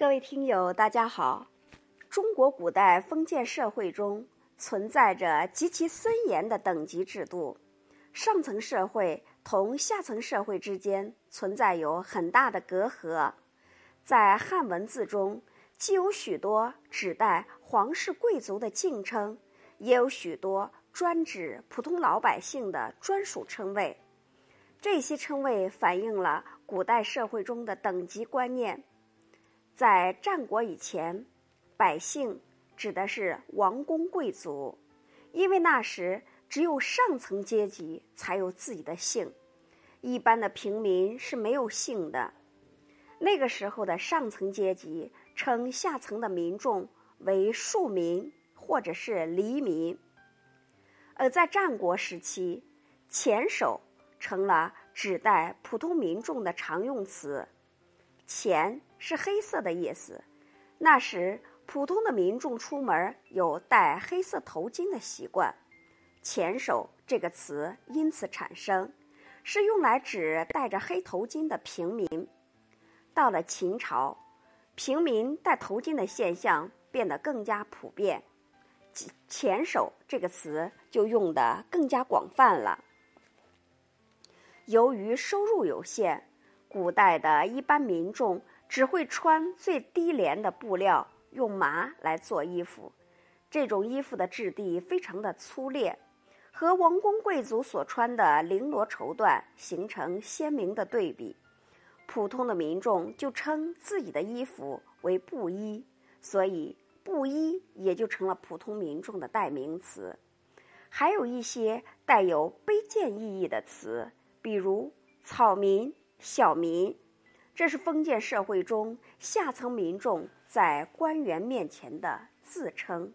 各位听友，大家好。中国古代封建社会中存在着极其森严的等级制度，上层社会同下层社会之间存在有很大的隔阂。在汉文字中，既有许多指代皇室贵族的敬称，也有许多专指普通老百姓的专属称谓。这些称谓反映了古代社会中的等级观念。在战国以前，百姓指的是王公贵族，因为那时只有上层阶级才有自己的姓，一般的平民是没有姓的。那个时候的上层阶级称下层的民众为庶民或者是黎民。而在战国时期，前手。成了指代普通民众的常用词，“钱”是黑色的意思。那时，普通的民众出门有戴黑色头巾的习惯，“钱手”这个词因此产生，是用来指戴着黑头巾的平民。到了秦朝，平民戴头巾的现象变得更加普遍，“钱手”这个词就用得更加广泛了。由于收入有限，古代的一般民众只会穿最低廉的布料，用麻来做衣服。这种衣服的质地非常的粗劣，和王公贵族所穿的绫罗绸缎形成鲜明的对比。普通的民众就称自己的衣服为布衣，所以布衣也就成了普通民众的代名词。还有一些带有卑贱意义的词。比如草民、小民，这是封建社会中下层民众在官员面前的自称。